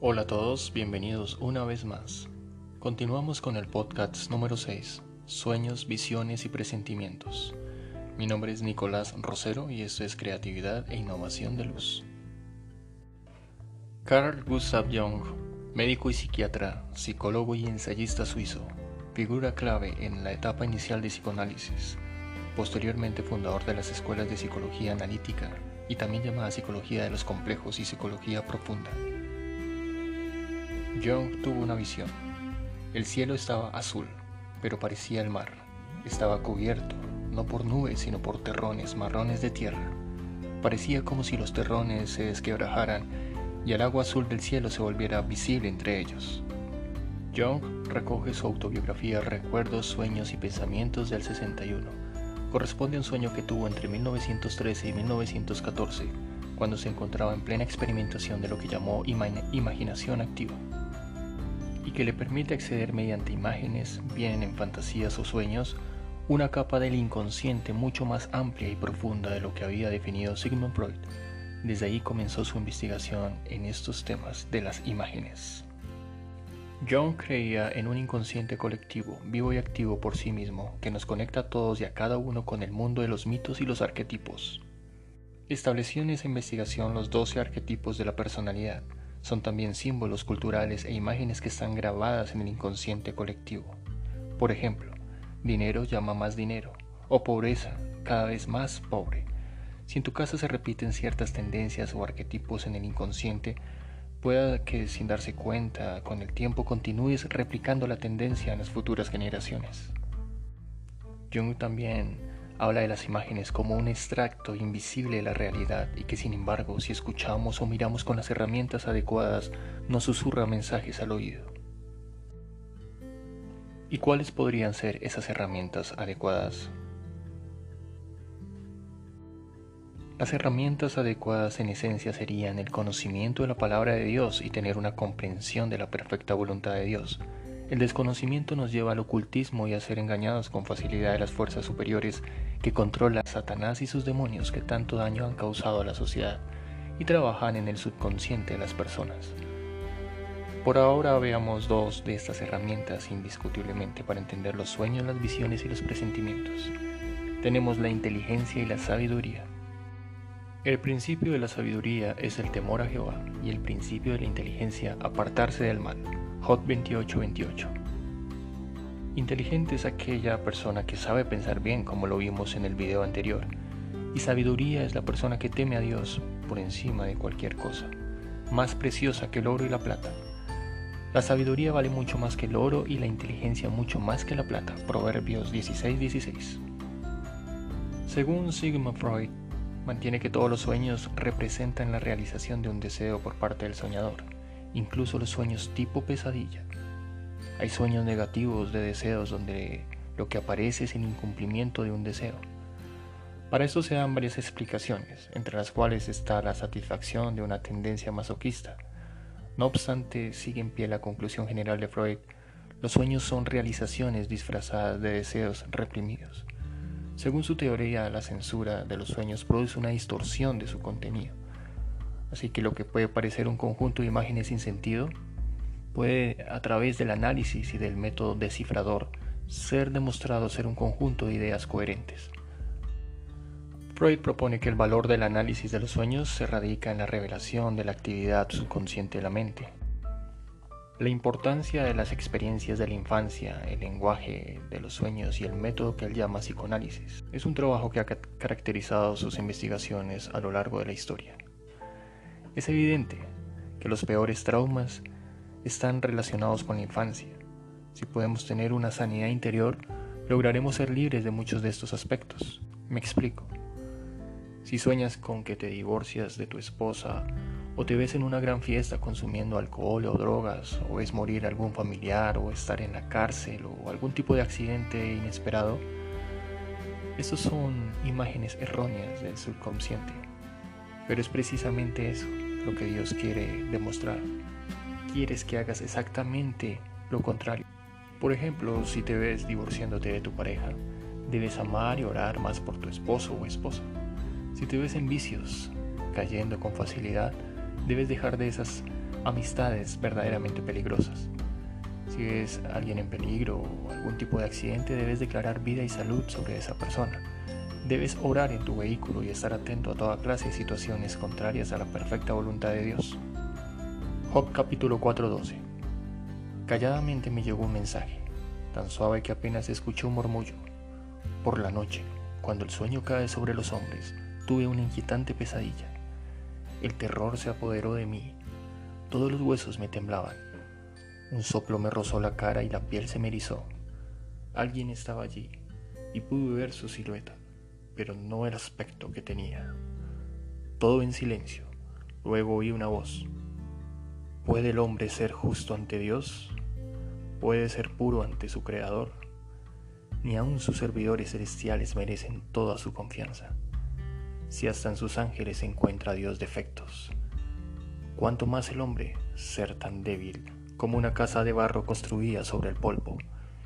Hola a todos, bienvenidos una vez más. Continuamos con el podcast número 6, Sueños, Visiones y Presentimientos. Mi nombre es Nicolás Rosero y esto es Creatividad e Innovación de Luz. Carl Gustav Jung, médico y psiquiatra, psicólogo y ensayista suizo, figura clave en la etapa inicial de psicoanálisis, posteriormente fundador de las escuelas de psicología analítica y también llamada psicología de los complejos y psicología profunda. Jung tuvo una visión. El cielo estaba azul, pero parecía el mar. Estaba cubierto, no por nubes, sino por terrones marrones de tierra. Parecía como si los terrones se desquebrajaran y el agua azul del cielo se volviera visible entre ellos. Jung recoge su autobiografía Recuerdos, Sueños y Pensamientos del 61. Corresponde a un sueño que tuvo entre 1913 y 1914, cuando se encontraba en plena experimentación de lo que llamó imaginación activa y que le permite acceder mediante imágenes, bien en fantasías o sueños, una capa del inconsciente mucho más amplia y profunda de lo que había definido Sigmund Freud. Desde ahí comenzó su investigación en estos temas de las imágenes. John creía en un inconsciente colectivo, vivo y activo por sí mismo, que nos conecta a todos y a cada uno con el mundo de los mitos y los arquetipos. Estableció en esa investigación los 12 arquetipos de la personalidad, son también símbolos culturales e imágenes que están grabadas en el inconsciente colectivo. Por ejemplo, dinero llama más dinero, o pobreza cada vez más pobre. Si en tu casa se repiten ciertas tendencias o arquetipos en el inconsciente, pueda que sin darse cuenta con el tiempo continúes replicando la tendencia en las futuras generaciones. Jung también habla de las imágenes como un extracto invisible de la realidad y que sin embargo si escuchamos o miramos con las herramientas adecuadas nos susurra mensajes al oído. ¿Y cuáles podrían ser esas herramientas adecuadas? Las herramientas adecuadas en esencia serían el conocimiento de la palabra de Dios y tener una comprensión de la perfecta voluntad de Dios, el desconocimiento nos lleva al ocultismo y a ser engañados con facilidad de las fuerzas superiores que controlan a Satanás y sus demonios que tanto daño han causado a la sociedad y trabajan en el subconsciente de las personas. Por ahora veamos dos de estas herramientas indiscutiblemente para entender los sueños, las visiones y los presentimientos. Tenemos la inteligencia y la sabiduría. El principio de la sabiduría es el temor a Jehová y el principio de la inteligencia apartarse del mal. Hot 2828. Inteligente es aquella persona que sabe pensar bien, como lo vimos en el video anterior, y sabiduría es la persona que teme a Dios por encima de cualquier cosa, más preciosa que el oro y la plata. La sabiduría vale mucho más que el oro y la inteligencia mucho más que la plata. Proverbios 16:16. Según Sigmund Freud, mantiene que todos los sueños representan la realización de un deseo por parte del soñador incluso los sueños tipo pesadilla. Hay sueños negativos de deseos donde lo que aparece es el incumplimiento de un deseo. Para esto se dan varias explicaciones, entre las cuales está la satisfacción de una tendencia masoquista. No obstante, sigue en pie la conclusión general de Freud, los sueños son realizaciones disfrazadas de deseos reprimidos. Según su teoría, la censura de los sueños produce una distorsión de su contenido Así que lo que puede parecer un conjunto de imágenes sin sentido puede, a través del análisis y del método descifrador, ser demostrado ser un conjunto de ideas coherentes. Freud propone que el valor del análisis de los sueños se radica en la revelación de la actividad subconsciente de la mente. La importancia de las experiencias de la infancia, el lenguaje de los sueños y el método que él llama psicoanálisis es un trabajo que ha caracterizado sus investigaciones a lo largo de la historia. Es evidente que los peores traumas están relacionados con la infancia. Si podemos tener una sanidad interior, lograremos ser libres de muchos de estos aspectos. Me explico. Si sueñas con que te divorcias de tu esposa, o te ves en una gran fiesta consumiendo alcohol o drogas, o ves morir algún familiar, o estar en la cárcel, o algún tipo de accidente inesperado, estos son imágenes erróneas del subconsciente. Pero es precisamente eso, lo que Dios quiere demostrar. Quieres que hagas exactamente lo contrario. Por ejemplo, si te ves divorciándote de tu pareja, debes amar y orar más por tu esposo o esposa. Si te ves en vicios, cayendo con facilidad, debes dejar de esas amistades verdaderamente peligrosas. Si ves a alguien en peligro o algún tipo de accidente, debes declarar vida y salud sobre esa persona. Debes orar en tu vehículo y estar atento a toda clase de situaciones contrarias a la perfecta voluntad de Dios. Job capítulo 4:12 Calladamente me llegó un mensaje, tan suave que apenas escuché un murmullo. Por la noche, cuando el sueño cae sobre los hombres, tuve una inquietante pesadilla. El terror se apoderó de mí. Todos los huesos me temblaban. Un soplo me rozó la cara y la piel se me erizó. Alguien estaba allí y pude ver su silueta, pero no el aspecto que tenía. Todo en silencio. Luego oí una voz. ¿Puede el hombre ser justo ante Dios? ¿Puede ser puro ante su Creador? Ni aun sus servidores celestiales merecen toda su confianza. Si hasta en sus ángeles encuentra Dios defectos, ¿cuánto más el hombre ser tan débil como una casa de barro construida sobre el polvo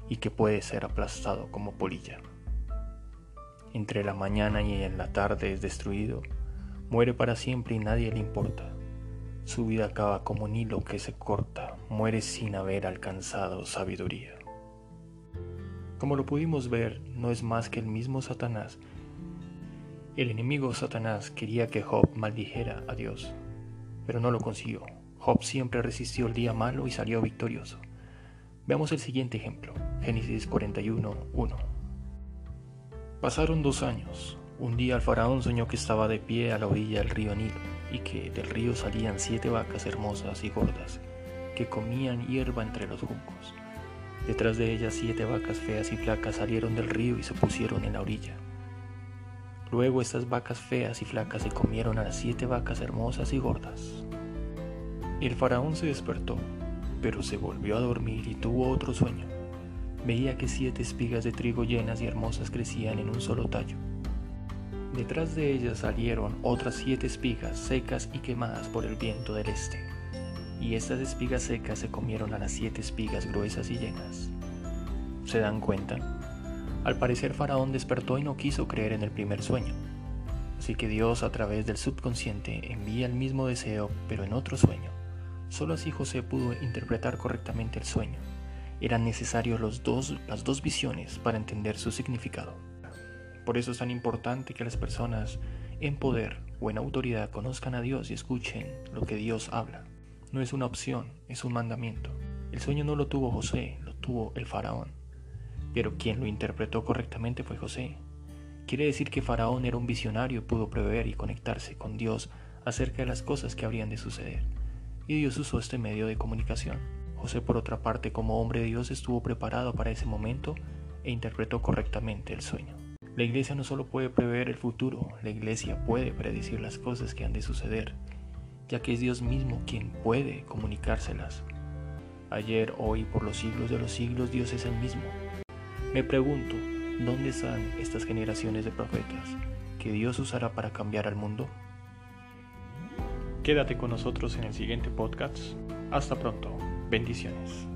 y que puede ser aplastado como polilla. Entre la mañana y en la tarde es destruido, muere para siempre y nadie le importa. Su vida acaba como un hilo que se corta, muere sin haber alcanzado sabiduría. Como lo pudimos ver, no es más que el mismo Satanás. El enemigo Satanás quería que Job maldijera a Dios, pero no lo consiguió. Job siempre resistió el día malo y salió victorioso. Veamos el siguiente ejemplo, Génesis 41, 1. Pasaron dos años. Un día el faraón soñó que estaba de pie a la orilla del río Nilo y que del río salían siete vacas hermosas y gordas que comían hierba entre los juncos. Detrás de ellas siete vacas feas y flacas salieron del río y se pusieron en la orilla. Luego estas vacas feas y flacas se comieron a las siete vacas hermosas y gordas. El faraón se despertó, pero se volvió a dormir y tuvo otro sueño. Veía que siete espigas de trigo llenas y hermosas crecían en un solo tallo. Detrás de ellas salieron otras siete espigas secas y quemadas por el viento del este. Y estas espigas secas se comieron a las siete espigas gruesas y llenas. ¿Se dan cuenta? Al parecer Faraón despertó y no quiso creer en el primer sueño. Así que Dios a través del subconsciente envía el mismo deseo, pero en otro sueño. Solo así José pudo interpretar correctamente el sueño. Eran necesarios los dos, las dos visiones para entender su significado. Por eso es tan importante que las personas en poder o en autoridad conozcan a Dios y escuchen lo que Dios habla. No es una opción, es un mandamiento. El sueño no lo tuvo José, lo tuvo el faraón. Pero quien lo interpretó correctamente fue José. Quiere decir que Faraón era un visionario y pudo prever y conectarse con Dios acerca de las cosas que habrían de suceder y Dios usó este medio de comunicación. José, por otra parte, como hombre de Dios, estuvo preparado para ese momento e interpretó correctamente el sueño. La iglesia no solo puede prever el futuro, la iglesia puede predecir las cosas que han de suceder, ya que es Dios mismo quien puede comunicárselas. Ayer, hoy, por los siglos de los siglos, Dios es el mismo. Me pregunto, ¿dónde están estas generaciones de profetas que Dios usará para cambiar al mundo? Quédate con nosotros en el siguiente podcast. Hasta pronto. Bendiciones.